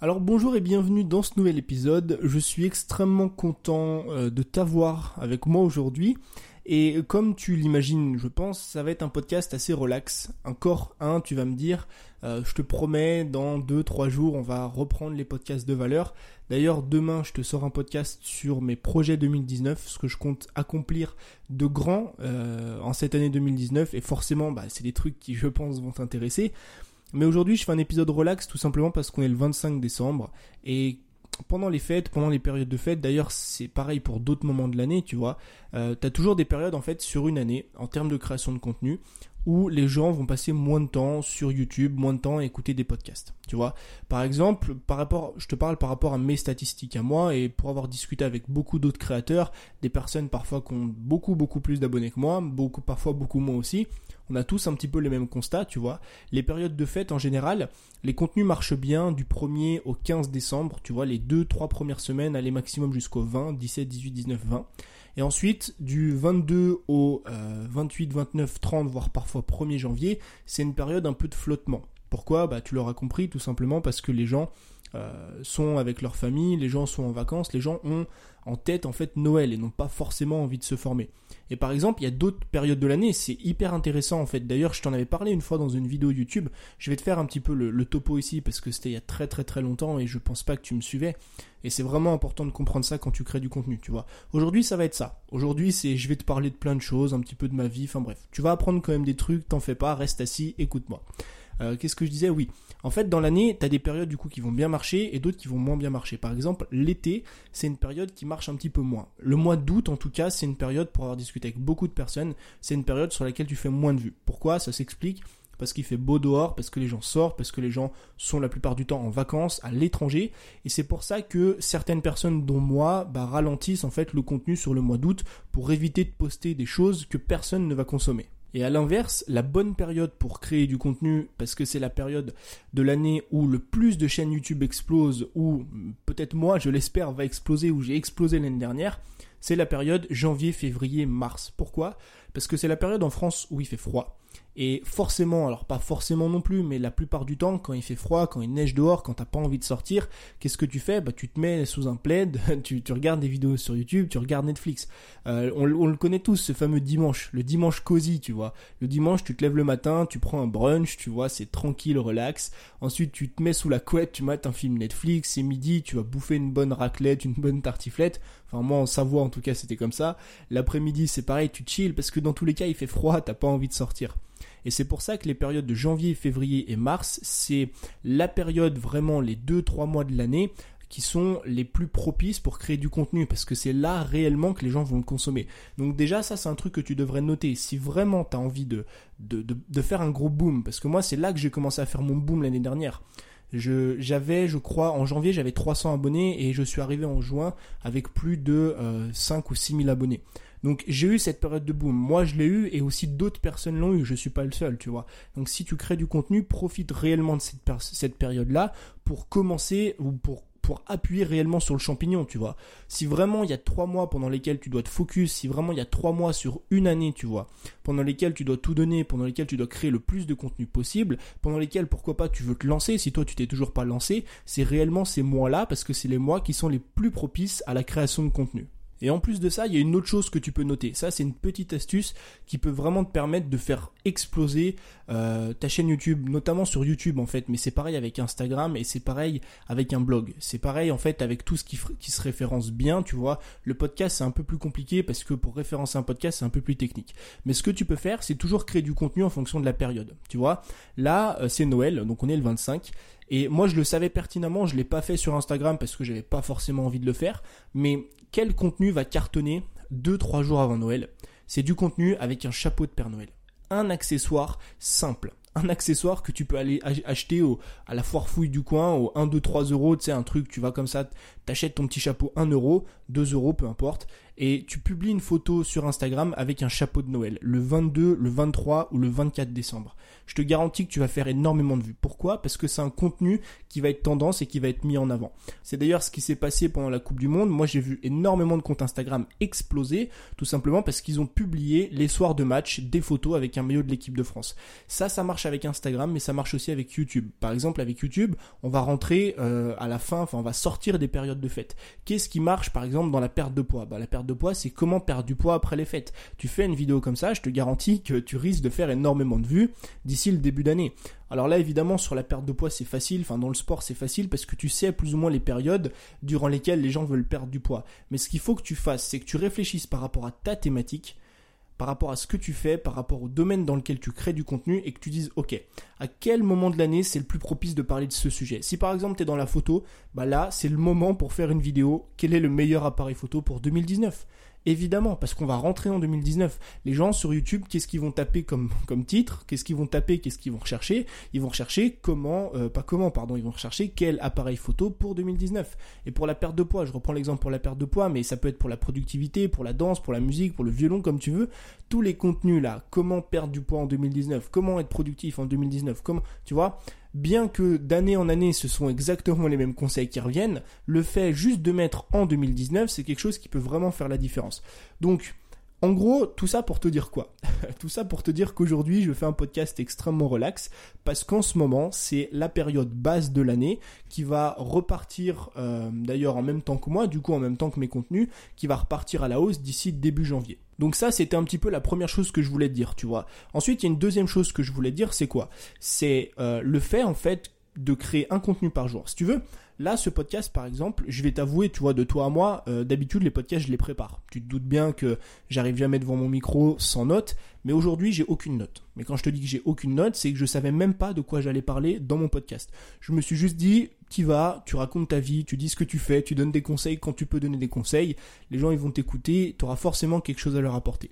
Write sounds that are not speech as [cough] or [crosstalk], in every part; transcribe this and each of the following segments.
Alors bonjour et bienvenue dans ce nouvel épisode. Je suis extrêmement content euh, de t'avoir avec moi aujourd'hui. Et comme tu l'imagines, je pense, ça va être un podcast assez relax. Encore un, tu vas me dire, euh, je te promets, dans 2-3 jours, on va reprendre les podcasts de valeur. D'ailleurs, demain, je te sors un podcast sur mes projets 2019, ce que je compte accomplir de grand euh, en cette année 2019. Et forcément, bah, c'est des trucs qui, je pense, vont t'intéresser. Mais aujourd'hui, je fais un épisode relax tout simplement parce qu'on est le 25 décembre et pendant les fêtes, pendant les périodes de fêtes, d'ailleurs c'est pareil pour d'autres moments de l'année, tu vois, euh, tu as toujours des périodes en fait sur une année en termes de création de contenu où les gens vont passer moins de temps sur YouTube, moins de temps à écouter des podcasts. Tu vois, par exemple, par rapport, je te parle par rapport à mes statistiques à moi et pour avoir discuté avec beaucoup d'autres créateurs, des personnes parfois qui ont beaucoup beaucoup plus d'abonnés que moi, beaucoup parfois beaucoup moins aussi. On a tous un petit peu les mêmes constats, tu vois. Les périodes de fête en général, les contenus marchent bien du 1er au 15 décembre, tu vois, les 2-3 premières semaines, aller maximum jusqu'au 20, 17, 18, 19, 20. Et ensuite, du 22 au 28, 29, 30, voire parfois 1er janvier, c'est une période un peu de flottement. Pourquoi? Bah tu l'auras compris, tout simplement parce que les gens sont avec leur famille, les gens sont en vacances, les gens ont en tête en fait Noël et n'ont pas forcément envie de se former. Et par exemple, il y a d'autres périodes de l'année, c'est hyper intéressant en fait. D'ailleurs, je t'en avais parlé une fois dans une vidéo YouTube. Je vais te faire un petit peu le, topo ici parce que c'était il y a très très très longtemps et je pense pas que tu me suivais. Et c'est vraiment important de comprendre ça quand tu crées du contenu, tu vois. Aujourd'hui, ça va être ça. Aujourd'hui, c'est je vais te parler de plein de choses, un petit peu de ma vie, enfin bref. Tu vas apprendre quand même des trucs, t'en fais pas, reste assis, écoute-moi. Euh, qu'est-ce que je disais? Oui. En fait, dans l'année, tu as des périodes du coup qui vont bien marcher et d'autres qui vont moins bien marcher. Par exemple, l'été, c'est une période qui marche un petit peu moins. Le mois d'août, en tout cas, c'est une période pour avoir discuté avec beaucoup de personnes, c'est une période sur laquelle tu fais moins de vues. Pourquoi? Ça s'explique parce qu'il fait beau dehors, parce que les gens sortent, parce que les gens sont la plupart du temps en vacances à l'étranger. Et c'est pour ça que certaines personnes, dont moi, bah, ralentissent en fait le contenu sur le mois d'août pour éviter de poster des choses que personne ne va consommer. Et à l'inverse, la bonne période pour créer du contenu, parce que c'est la période de l'année où le plus de chaînes YouTube explosent, ou peut-être moi, je l'espère, va exploser, ou j'ai explosé l'année dernière, c'est la période janvier, février, mars. Pourquoi? Parce que c'est la période en France où il fait froid. Et forcément, alors pas forcément non plus, mais la plupart du temps, quand il fait froid, quand il neige dehors, quand t'as pas envie de sortir, qu'est-ce que tu fais? Bah tu te mets sous un plaid, [laughs] tu, regardes des vidéos sur YouTube, tu regardes Netflix. Euh, on, on, le connaît tous, ce fameux dimanche, le dimanche cosy, tu vois. Le dimanche, tu te lèves le matin, tu prends un brunch, tu vois, c'est tranquille, relax. Ensuite, tu te mets sous la couette, tu mates un film Netflix, c'est midi, tu vas bouffer une bonne raclette, une bonne tartiflette. Enfin moi en Savoie en tout cas c'était comme ça. L'après-midi c'est pareil, tu chill parce que dans tous les cas il fait froid, t'as pas envie de sortir. Et c'est pour ça que les périodes de janvier, février et mars, c'est la période vraiment les 2-3 mois de l'année qui sont les plus propices pour créer du contenu parce que c'est là réellement que les gens vont le consommer. Donc déjà ça c'est un truc que tu devrais noter si vraiment tu as envie de, de, faire un gros boom parce que moi c'est là que j'ai commencé à faire mon boom l'année dernière. J'avais, je crois, en janvier, j'avais 300 abonnés et je suis arrivé en juin avec plus de 5 euh, ou 6 000 abonnés. Donc j'ai eu cette période de boom. Moi je l'ai eu et aussi d'autres personnes l'ont eu. Je suis pas le seul, tu vois. Donc si tu crées du contenu, profite réellement de cette, période-là pour commencer ou pour pour appuyer réellement sur le champignon, tu vois. Si vraiment il y a trois mois pendant lesquels tu dois te focus, si vraiment il y a trois mois sur une année, tu vois, pendant lesquels tu dois tout donner, pendant lesquels tu dois créer le plus de contenu possible, pendant lesquels pourquoi pas tu veux te lancer, si toi tu t'es toujours pas lancé, c'est réellement ces mois-là parce que c'est les mois qui sont les plus propices à la création de contenu. Et en plus de ça, il y a une autre chose que tu peux noter. Ça, c'est une petite astuce qui peut vraiment te permettre de faire exploser euh, ta chaîne YouTube, notamment sur YouTube en fait. Mais c'est pareil avec Instagram et c'est pareil avec un blog. C'est pareil en fait avec tout ce qui, qui se référence bien, tu vois. Le podcast, c'est un peu plus compliqué parce que pour référencer un podcast, c'est un peu plus technique. Mais ce que tu peux faire, c'est toujours créer du contenu en fonction de la période. Tu vois, là, euh, c'est Noël, donc on est le 25. Et moi, je le savais pertinemment, je l'ai pas fait sur Instagram parce que j'avais pas forcément envie de le faire. Mais quel contenu va cartonner 2-3 jours avant Noël C'est du contenu avec un chapeau de Père Noël. Un accessoire simple. Un accessoire que tu peux aller acheter à la foire fouille du coin au 1, 2, 3 euros, tu sais, un truc, tu vas comme ça, t'achètes ton petit chapeau 1 euro, 2 euros, peu importe, et tu publies une photo sur Instagram avec un chapeau de Noël, le 22, le 23 ou le 24 décembre. Je te garantis que tu vas faire énormément de vues. Pourquoi? Parce que c'est un contenu qui va être tendance et qui va être mis en avant. C'est d'ailleurs ce qui s'est passé pendant la Coupe du Monde. Moi, j'ai vu énormément de comptes Instagram exploser, tout simplement parce qu'ils ont publié les soirs de match des photos avec un maillot de l'équipe de France. Ça, ça marche avec Instagram, mais ça marche aussi avec YouTube. Par exemple, avec YouTube, on va rentrer euh, à la fin, enfin, on va sortir des périodes de fête. Qu'est-ce qui marche, par exemple, dans la perte de poids? Bah, La de poids, c'est comment perdre du poids après les fêtes. Tu fais une vidéo comme ça, je te garantis que tu risques de faire énormément de vues d'ici le début d'année. Alors là, évidemment, sur la perte de poids, c'est facile. Enfin, dans le sport, c'est facile parce que tu sais plus ou moins les périodes durant lesquelles les gens veulent perdre du poids. Mais ce qu'il faut que tu fasses, c'est que tu réfléchisses par rapport à ta thématique, par rapport à ce que tu fais, par rapport au domaine dans lequel tu crées du contenu et que tu dises, OK, à quel moment de l'année c'est le plus propice de parler de ce sujet? Si par exemple tu es dans la photo, bah là, c'est le moment pour faire une vidéo. Quel est le meilleur appareil photo pour 2019 Évidemment, parce qu'on va rentrer en 2019. Les gens sur YouTube, qu'est-ce qu'ils vont taper comme, comme titre? Qu'est-ce qu'ils vont taper? Qu'est-ce qu'ils vont rechercher? Ils vont rechercher comment, euh, pas comment, pardon, ils vont rechercher quel appareil photo pour 2019. Et pour la perte de poids, je reprends l'exemple pour la perte de poids, mais ça peut être pour la productivité, pour la danse, pour la musique, pour le violon, comme tu veux. Tous les contenus là, comment perdre du poids en 2019, comment être productif en 2019, comment, tu vois bien que d'année en année ce sont exactement les mêmes conseils qui reviennent, le fait juste de mettre en 2019, c'est quelque chose qui peut vraiment faire la différence. Donc, en gros, tout ça pour te dire quoi? [laughs] Tout ça pour te dire qu'aujourd'hui, je fais un podcast extrêmement relax parce qu'en ce moment, c'est la période basse de l'année qui va repartir, euh, d'ailleurs en même temps que moi, du coup en même temps que mes contenus, qui va repartir à la hausse d'ici début janvier. Donc ça, c'était un petit peu la première chose que je voulais te dire, tu vois. Ensuite, il y a une deuxième chose que je voulais te dire, c'est quoi? C'est euh, le fait en fait de créer un contenu par jour. Si tu veux, Là, ce podcast, par exemple, je vais t'avouer, tu vois, de toi à moi, euh, d'habitude, les podcasts, je les prépare. Tu te doutes bien que j'arrive jamais devant mon micro sans note, mais aujourd'hui, j'ai aucune note. Mais quand je te dis que j'ai aucune note, c'est que je savais même pas de quoi j'allais parler dans mon podcast. Je me suis juste dit, tu vas, tu racontes ta vie, tu dis ce que tu fais, tu donnes des conseils quand tu peux donner des conseils. Les gens, ils vont t'écouter, tu auras forcément quelque chose à leur apporter.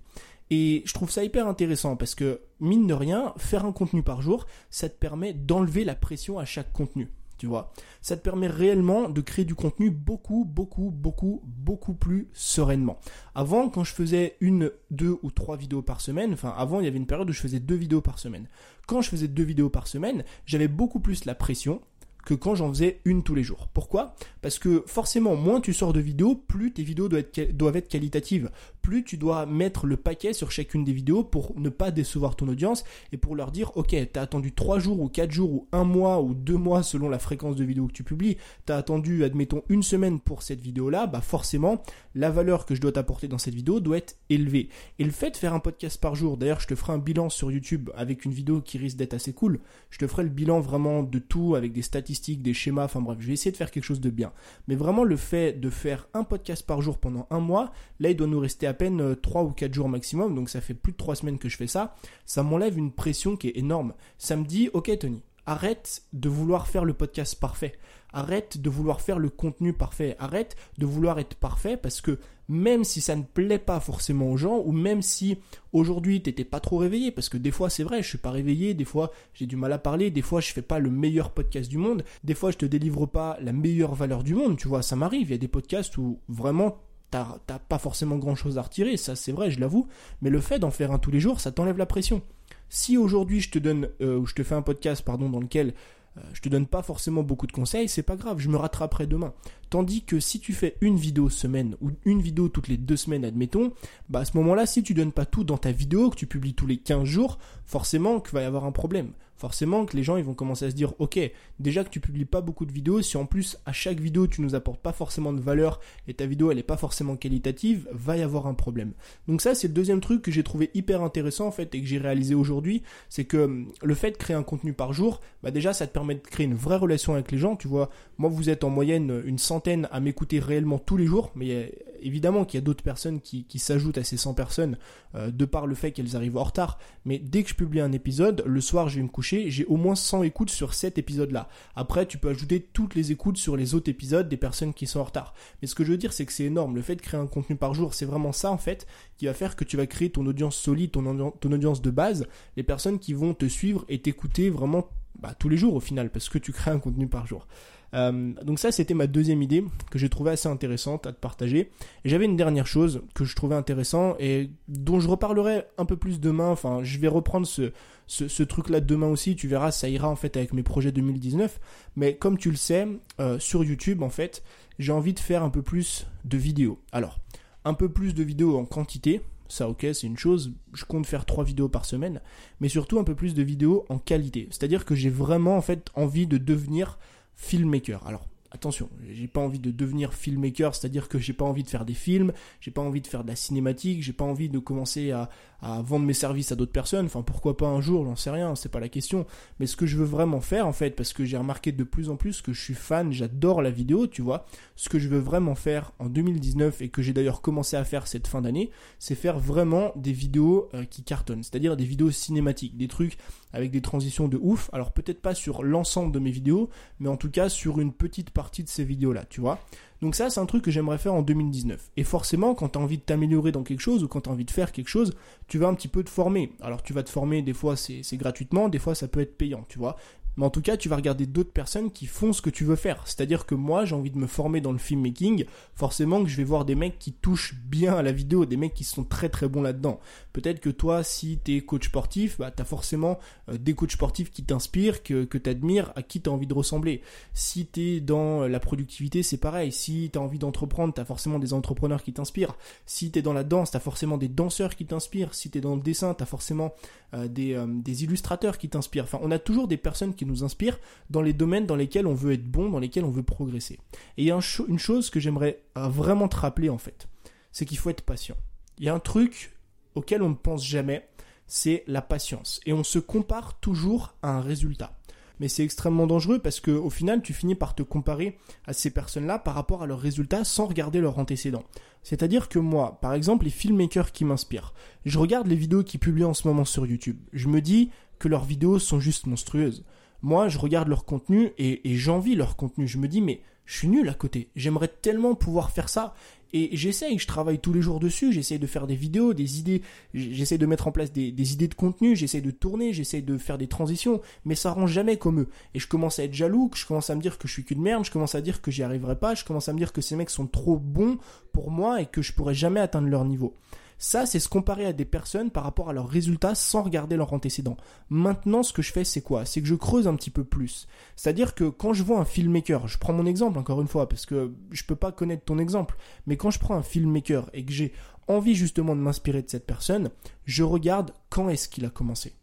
Et je trouve ça hyper intéressant parce que, mine de rien, faire un contenu par jour, ça te permet d'enlever la pression à chaque contenu tu vois. Ça te permet réellement de créer du contenu beaucoup, beaucoup, beaucoup, beaucoup plus sereinement. Avant, quand je faisais une, deux ou trois vidéos par semaine, enfin avant, il y avait une période où je faisais deux vidéos par semaine. Quand je faisais deux vidéos par semaine, j'avais beaucoup plus la pression que quand j'en faisais une tous les jours. Pourquoi? Parce que forcément, moins tu sors de vidéos, plus tes vidéos doivent être, doivent être qualitatives, plus tu dois mettre le paquet sur chacune des vidéos pour ne pas décevoir ton audience et pour leur dire, ok, t'as attendu 3 jours ou 4 jours ou 1 mois ou 2 mois selon la fréquence de vidéo que tu publies, t'as attendu, admettons, une semaine pour cette vidéo-là, bah forcément, la valeur que je dois t'apporter dans cette vidéo doit être élevée. Et le fait de faire un podcast par jour, d'ailleurs, je te ferai un bilan sur YouTube avec une vidéo qui risque d'être assez cool, je te ferai le bilan vraiment de tout avec des statistiques des schémas, enfin bref, je vais essayer de faire quelque chose de bien. Mais vraiment le fait de faire un podcast par jour pendant un mois, là il doit nous rester à peine 3 euh, ou 4 jours maximum, donc ça fait plus de 3 semaines que je fais ça, ça m'enlève une pression qui est énorme. Ça me dit, ok Tony, arrête de vouloir faire le podcast parfait. Arrête de vouloir faire le contenu parfait. Arrête de vouloir être parfait parce que même si ça ne plaît pas forcément aux gens ou même si aujourd'hui t'étais pas trop réveillé parce que des fois c'est vrai, je suis pas réveillé, des fois j'ai du mal à parler, des fois je fais pas le meilleur podcast du monde, des fois je te délivre pas la meilleure valeur du monde, tu vois, ça m'arrive, il y a des podcasts où vraiment t'as pas forcément grand chose à retirer, ça c'est vrai, je l'avoue, mais le fait d'en faire un tous les jours, ça t'enlève la pression. Si aujourd'hui je te donne, euh, ou je te fais un podcast, pardon, dans lequel euh, je te donne pas forcément beaucoup de conseils, c'est pas grave, je me rattraperai demain. Tandis que si tu fais une vidéo semaine ou une vidéo toutes les deux semaines, admettons, bah à ce moment-là, si tu donnes pas tout dans ta vidéo, que tu publies tous les 15 jours, forcément qu'il va y avoir un problème. Forcément que les gens ils vont commencer à se dire ok déjà que tu publies pas beaucoup de vidéos si en plus à chaque vidéo tu nous apportes pas forcément de valeur et ta vidéo elle est pas forcément qualitative va y avoir un problème. Donc ça c'est le deuxième truc que j'ai trouvé hyper intéressant en fait et que j'ai réalisé aujourd'hui c'est que hum, le fait de créer un contenu par jour bah déjà ça te permet de créer une vraie relation avec les gens tu vois moi vous êtes en moyenne une centaine à m'écouter réellement tous les jours, mais évidemment qu'il y a d'autres personnes qui, s'ajoutent à ces 100 personnes euh, de par le fait qu'elles arrivent en retard. Mais dès que je publie un épisode, le soir je vais me coucher, j'ai au moins 100 écoutes sur cet épisode-là. Après, tu peux ajouter toutes les écoutes sur les autres épisodes des personnes qui sont en retard. Mais ce que je veux dire, c'est que c'est énorme. Le fait de créer un contenu par jour, c'est vraiment ça en fait qui va faire que tu vas créer ton audience solide, ton, audience de base, les personnes qui vont te suivre et t'écouter vraiment bah, tous les jours au final, parce que tu crées un contenu par jour. Euh, donc ça, c'était ma deuxième idée que j'ai trouvé assez intéressante à te partager. J'avais une dernière chose que je trouvais intéressant et dont je reparlerai un peu plus demain. Enfin, je vais reprendre ce, ce, truc-là demain aussi. Tu verras, ça ira en fait avec mes projets 2019. Mais comme tu le sais, euh, sur YouTube, en fait, j'ai envie de faire un peu plus de vidéos. Alors, un peu plus de vidéos en quantité, ça ok, c'est une chose, je compte faire trois vidéos par semaine, mais surtout un peu plus de vidéos en qualité. C'est-à-dire que j'ai vraiment en fait envie de devenir filmmaker. Alors attention, j'ai pas envie de devenir filmmaker, c'est-à-dire que j'ai pas envie de faire des films, j'ai pas envie de faire de la cinématique, j'ai pas envie de commencer à, à vendre mes services à d'autres personnes. Enfin, pourquoi pas un jour, j'en sais rien, c'est pas la question. Mais ce que je veux vraiment faire, en fait, parce que j'ai remarqué de plus en plus que je suis fan, j'adore la vidéo, tu vois. Ce que je veux vraiment faire en 2019 et que j'ai d'ailleurs commencé à faire cette fin d'année, c'est faire vraiment des vidéos euh, qui cartonnent. C'est-à-dire des vidéos cinématiques, des trucs avec des transitions de ouf. Alors peut-être pas sur l'ensemble de mes vidéos, mais en tout cas sur une petite partie de ces vidéos-là, tu vois. Donc ça, c'est un truc que j'aimerais faire en 2019. Et forcément, quand tu envie de t'améliorer dans quelque chose ou quand tu envie de faire quelque chose, tu vas un petit peu te former. Alors tu vas te former, des fois c'est gratuitement, des fois ça peut être payant, tu vois. Mais en tout cas, tu vas regarder d'autres personnes qui font ce que tu veux faire. C'est-à-dire que moi, j'ai envie de me former dans le filmmaking. Forcément que je vais voir des mecs qui touchent bien à la vidéo, des mecs qui sont très très bons là-dedans. Peut-être que toi, si tu es coach sportif, bah, tu as forcément euh, des coachs sportifs qui t'inspirent, que, que tu admires, à qui tu as envie de ressembler. Si tu es dans la productivité, c'est pareil. Si tu as envie d'entreprendre, tu as forcément des entrepreneurs qui t'inspirent. Si tu es dans la danse, tu as forcément des danseurs qui t'inspirent. Si tu es dans le dessin, tu as forcément euh, des, euh, des illustrateurs qui t'inspirent. Enfin, on a toujours des personnes qui qui nous inspire dans les domaines dans lesquels on veut être bon, dans lesquels on veut progresser. Et il y a une chose que j'aimerais euh, vraiment te rappeler en fait, c'est qu'il faut être patient. Il y a un truc auquel on ne pense jamais, c'est la patience. Et on se compare toujours à un résultat. Mais c'est extrêmement dangereux parce que au final, tu finis par te comparer à ces personnes-là par rapport à leurs résultats sans regarder leurs antécédents. C'est-à-dire que moi, par exemple, les filmmakers qui m'inspirent, je regarde les vidéos qu'ils publient en ce moment sur YouTube. Je me dis que leurs vidéos sont juste monstrueuses moi, je regarde leur contenu et, j'envie leur contenu. Je me dis, mais je suis nul à côté. J'aimerais tellement pouvoir faire ça. Et j'essaye, je travaille tous les jours dessus, j'essaye de faire des vidéos, des idées, j'essaye de mettre en place des, idées de contenu, j'essaye de tourner, j'essaye de faire des transitions, mais ça rend jamais comme eux. Et je commence à être jaloux, je commence à me dire que je suis qu'une merde, je commence à dire que j'y arriverai pas, je commence à me dire que ces mecs sont trop bons pour moi et que je pourrais jamais atteindre leur niveau. Ça, c'est se comparer à des personnes par rapport à leurs résultats sans regarder leurs antécédents. Maintenant, ce que je fais, c'est quoi? C'est que je creuse un petit peu plus. C'est-à-dire que quand je vois un filmmaker, je prends mon exemple encore une fois, parce que je peux pas connaître ton exemple, mais quand je prends un filmmaker et que j'ai envie justement de m'inspirer de cette personne, je regarde quand est-ce qu'il a commencé.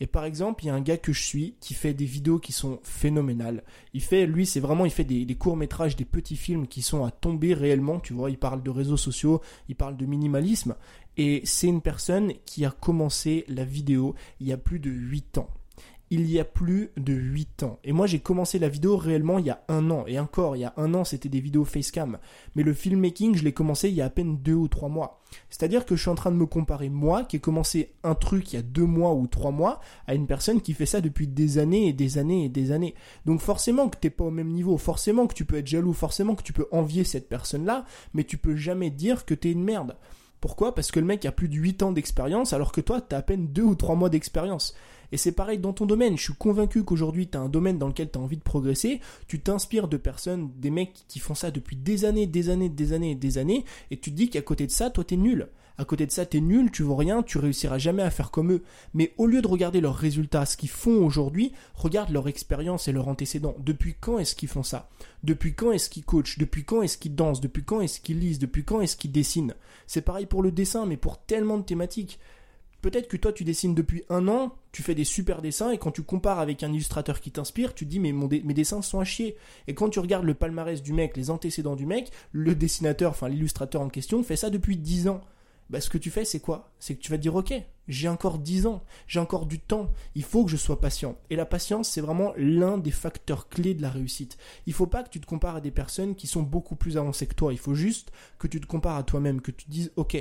Et par exemple, il y a un gars que je suis qui fait des vidéos qui sont phénoménales. Il fait, lui, c'est vraiment, il fait des, courts métrages, des petits films qui sont à tomber réellement. Tu vois, il parle de réseaux sociaux, il parle de minimalisme. Et c'est une personne qui a commencé la vidéo il y a plus de 8 ans il y a plus de 8 ans. Et moi j'ai commencé la vidéo réellement il y a un an. Et encore, il y a un an c'était des vidéos facecam. Mais le filmmaking, je l'ai commencé il y a à peine 2 ou 3 mois. C'est-à-dire que je suis en train de me comparer moi, qui ai commencé un truc il y a 2 mois ou 3 mois, à une personne qui fait ça depuis des années et des années et des années. Donc forcément que t'es pas au même niveau, forcément que tu peux être jaloux, forcément que tu peux envier cette personne-là, mais tu peux jamais dire que t'es une merde. Pourquoi? Parce que le mec a plus de 8 ans d'expérience alors que toi, tu as à peine 2 ou 3 mois d'expérience. Et c'est pareil dans ton domaine. Je suis convaincu qu'aujourd'hui, tu as un domaine dans lequel tu as envie de progresser. Tu t'inspires de personnes, des mecs qui font ça depuis des années, des années, des années, des années. Et tu te dis qu'à côté de ça, toi, tu es nul. À côté de ça, tu es nul, tu vaux rien, tu réussiras jamais à faire comme eux. Mais au lieu de regarder leurs résultats, ce qu'ils font aujourd'hui, regarde leur expérience et leur antécédent. Depuis quand est-ce qu'ils font ça? Depuis quand est-ce qu'ils coachent? Depuis quand est-ce qu'ils dansent? Depuis quand est-ce qu'ils lisent? Depuis quand est-ce qu'ils dessinent? C'est pareil pour le dessin, mais pour tellement de thématiques. Peut-être que toi tu dessines depuis un an, tu fais des super dessins et quand tu compares avec un illustrateur qui t'inspire, tu dis mais mes dessins sont à chier. Et quand tu regardes le palmarès du mec, les antécédents du mec, le dessinateur, enfin l'illustrateur en question fait ça depuis 10 ans. Bah, ce que tu fais c'est quoi? C'est que tu vas te dire ok, j'ai encore 10 ans, j'ai encore du temps, il faut que je sois patient. Et la patience c'est vraiment l'un des facteurs clés de la réussite. Il faut pas que tu te compares à des personnes qui sont beaucoup plus avancées que toi, il faut juste que tu te compares à toi-même, que tu te dises ok,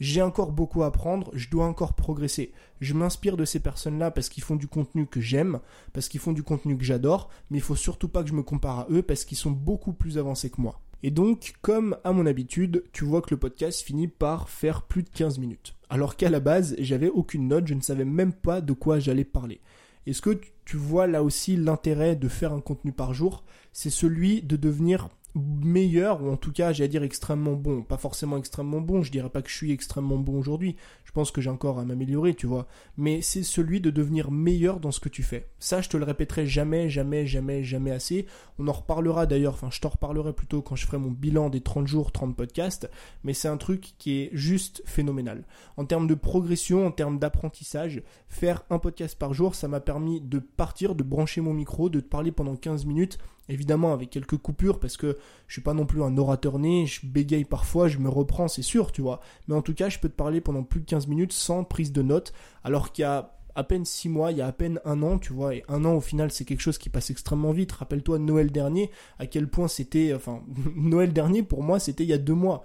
j'ai encore beaucoup à apprendre, je dois encore progresser. Je m'inspire de ces personnes-là parce qu'ils font du contenu que j'aime, parce qu'ils font du contenu que j'adore, mais il faut surtout pas que je me compare à eux parce qu'ils sont beaucoup plus avancés que moi. Et donc, comme à mon habitude, tu vois que le podcast finit par faire plus de 15 minutes. Alors qu'à la base, j'avais aucune note, je ne savais même pas de quoi j'allais parler. Est-ce que tu vois là aussi l'intérêt de faire un contenu par jour? C'est celui de devenir meilleur, ou en tout cas, j'allais dire extrêmement bon. Pas forcément extrêmement bon, je dirais pas que je suis extrêmement bon aujourd'hui. Je pense que j'ai encore à m'améliorer, tu vois. Mais c'est celui de devenir meilleur dans ce que tu fais. Ça, je te le répéterai jamais, jamais, jamais, jamais assez. On en reparlera d'ailleurs, enfin, je t'en reparlerai plutôt quand je ferai mon bilan des 30 jours, 30 podcasts. Mais c'est un truc qui est juste phénoménal. En termes de progression, en termes d'apprentissage, faire un podcast par jour, ça m'a permis de partir, de brancher mon micro, de te parler pendant 15 minutes Évidemment avec quelques coupures parce que je suis pas non plus un orateur né, je bégaye parfois, je me reprends, c'est sûr, tu vois. Mais en tout cas, je peux te parler pendant plus de 15 minutes sans prise de notes, alors qu'il y a à peine 6 mois, il y a à peine un an, tu vois, et un an au final c'est quelque chose qui passe extrêmement vite. Rappelle-toi Noël dernier, à quel point c'était, enfin, [laughs] Noël dernier pour moi c'était il y a deux mois,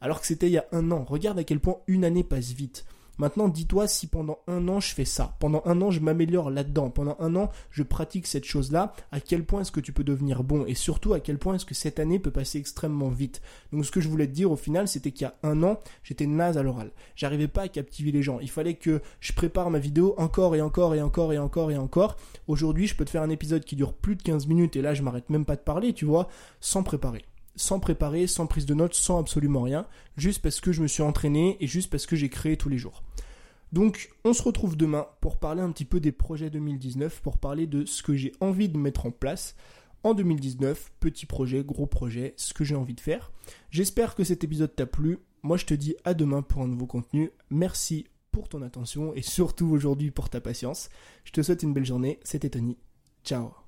alors que c'était il y a un an. Regarde à quel point une année passe vite. Maintenant, dis-toi si pendant un an je fais ça, pendant un an je m'améliore là-dedans, pendant un an je pratique cette chose-là, à quel point est-ce que tu peux devenir bon? Et surtout à quel point est-ce que cette année peut passer extrêmement vite? Donc ce que je voulais te dire au final, c'était qu'il y a un an, j'étais naze à l'oral. J'arrivais pas à captiver les gens. Il fallait que je prépare ma vidéo encore et encore et encore et encore et encore. Aujourd'hui, je peux te faire un épisode qui dure plus de 15 minutes et là je m'arrête même pas de parler, tu vois, sans préparer sans préparer, sans prise de notes, sans absolument rien, juste parce que je me suis entraîné et juste parce que j'ai créé tous les jours. Donc on se retrouve demain pour parler un petit peu des projets 2019, pour parler de ce que j'ai envie de mettre en place en 2019, petit projet, gros projet, ce que j'ai envie de faire. J'espère que cet épisode t'a plu. Moi je te dis à demain pour un nouveau contenu. Merci pour ton attention et surtout aujourd'hui pour ta patience. Je te souhaite une belle journée. C'était Tony. Ciao